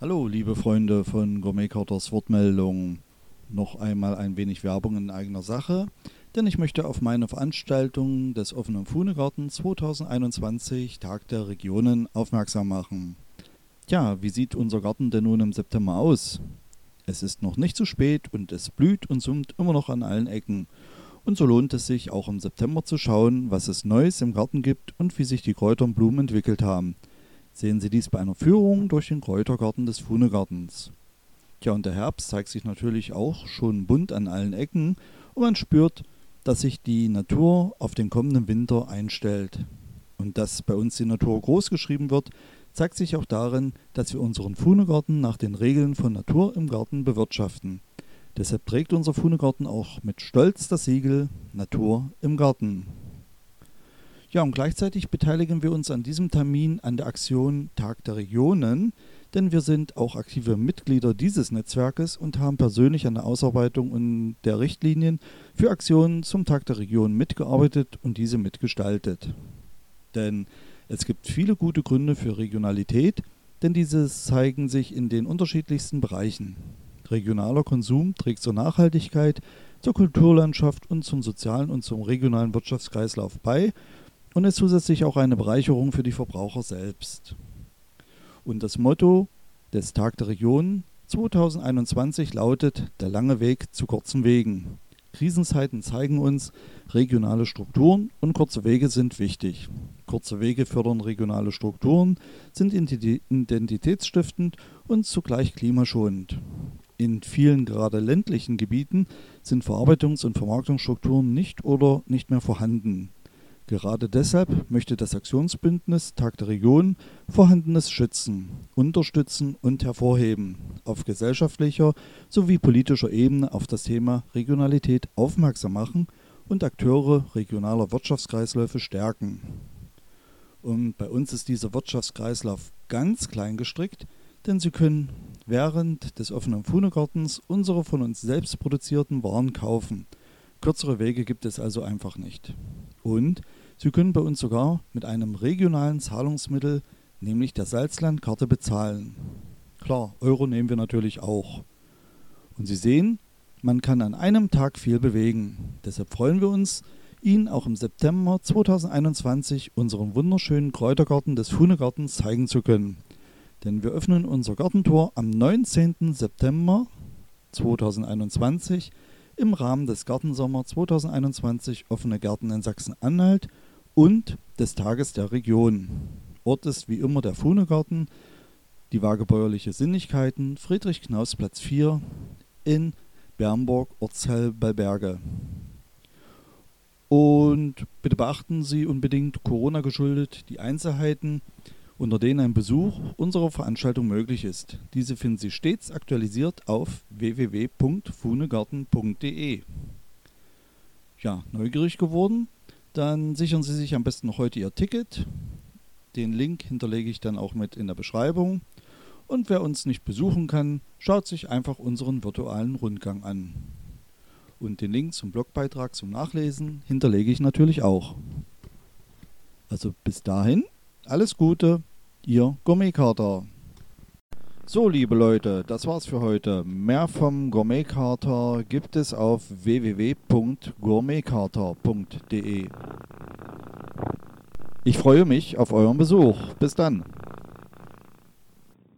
Hallo, liebe Freunde von Gourmet Carters Wortmeldung. Noch einmal ein wenig Werbung in eigener Sache, denn ich möchte auf meine Veranstaltung des offenen Fuhnegarten 2021 Tag der Regionen aufmerksam machen. Tja, wie sieht unser Garten denn nun im September aus? Es ist noch nicht zu spät und es blüht und summt immer noch an allen Ecken. Und so lohnt es sich auch im September zu schauen, was es Neues im Garten gibt und wie sich die Kräuter und Blumen entwickelt haben sehen Sie dies bei einer Führung durch den Kräutergarten des Fuhnegartens. Tja, und der Herbst zeigt sich natürlich auch schon bunt an allen Ecken und man spürt, dass sich die Natur auf den kommenden Winter einstellt. Und dass bei uns die Natur groß geschrieben wird, zeigt sich auch darin, dass wir unseren Fuhnegarten nach den Regeln von Natur im Garten bewirtschaften. Deshalb trägt unser Fuhnegarten auch mit Stolz das Siegel Natur im Garten. Ja, und gleichzeitig beteiligen wir uns an diesem Termin an der Aktion Tag der Regionen, denn wir sind auch aktive Mitglieder dieses Netzwerkes und haben persönlich an der Ausarbeitung der Richtlinien für Aktionen zum Tag der Region mitgearbeitet und diese mitgestaltet. Denn es gibt viele gute Gründe für Regionalität, denn diese zeigen sich in den unterschiedlichsten Bereichen. Regionaler Konsum trägt zur Nachhaltigkeit, zur Kulturlandschaft und zum sozialen und zum regionalen Wirtschaftskreislauf bei und ist zusätzlich auch eine Bereicherung für die Verbraucher selbst. Und das Motto des Tag der Region 2021 lautet Der lange Weg zu kurzen Wegen. Krisenzeiten zeigen uns, regionale Strukturen und kurze Wege sind wichtig. Kurze Wege fördern regionale Strukturen, sind identitätsstiftend und zugleich klimaschonend. In vielen gerade ländlichen Gebieten sind Verarbeitungs- und Vermarktungsstrukturen nicht oder nicht mehr vorhanden. Gerade deshalb möchte das Aktionsbündnis Tag der Region Vorhandenes schützen, unterstützen und hervorheben, auf gesellschaftlicher sowie politischer Ebene auf das Thema Regionalität aufmerksam machen und Akteure regionaler Wirtschaftskreisläufe stärken. Und bei uns ist dieser Wirtschaftskreislauf ganz klein gestrickt, denn Sie können während des offenen Fuhnegartens unsere von uns selbst produzierten Waren kaufen. Kürzere Wege gibt es also einfach nicht. Und Sie können bei uns sogar mit einem regionalen Zahlungsmittel, nämlich der Salzlandkarte, bezahlen. Klar, Euro nehmen wir natürlich auch. Und Sie sehen, man kann an einem Tag viel bewegen. Deshalb freuen wir uns, Ihnen auch im September 2021 unseren wunderschönen Kräutergarten des Fuhnegartens zeigen zu können. Denn wir öffnen unser Gartentor am 19. September 2021 im Rahmen des Gartensommer 2021 offene Gärten in Sachsen-Anhalt und des Tages der Region. Ort ist wie immer der Fuhnegarten, die Wagebäuerliche Sinnigkeiten, Friedrich Knaus Platz 4 in Bernburg, Ortsteil bei Berge. Und bitte beachten Sie unbedingt Corona geschuldet die Einzelheiten, unter denen ein Besuch unserer Veranstaltung möglich ist. Diese finden Sie stets aktualisiert auf www.fuhnegarten.de. Ja, neugierig geworden? Dann sichern Sie sich am besten noch heute Ihr Ticket. Den Link hinterlege ich dann auch mit in der Beschreibung. Und wer uns nicht besuchen kann, schaut sich einfach unseren virtuellen Rundgang an. Und den Link zum Blogbeitrag zum Nachlesen hinterlege ich natürlich auch. Also bis dahin, alles Gute, Ihr Gourmetkater. So, liebe Leute, das war's für heute. Mehr vom Gourmetkater gibt es auf www.gourmetkater.de. Ich freue mich auf euren Besuch. Bis dann.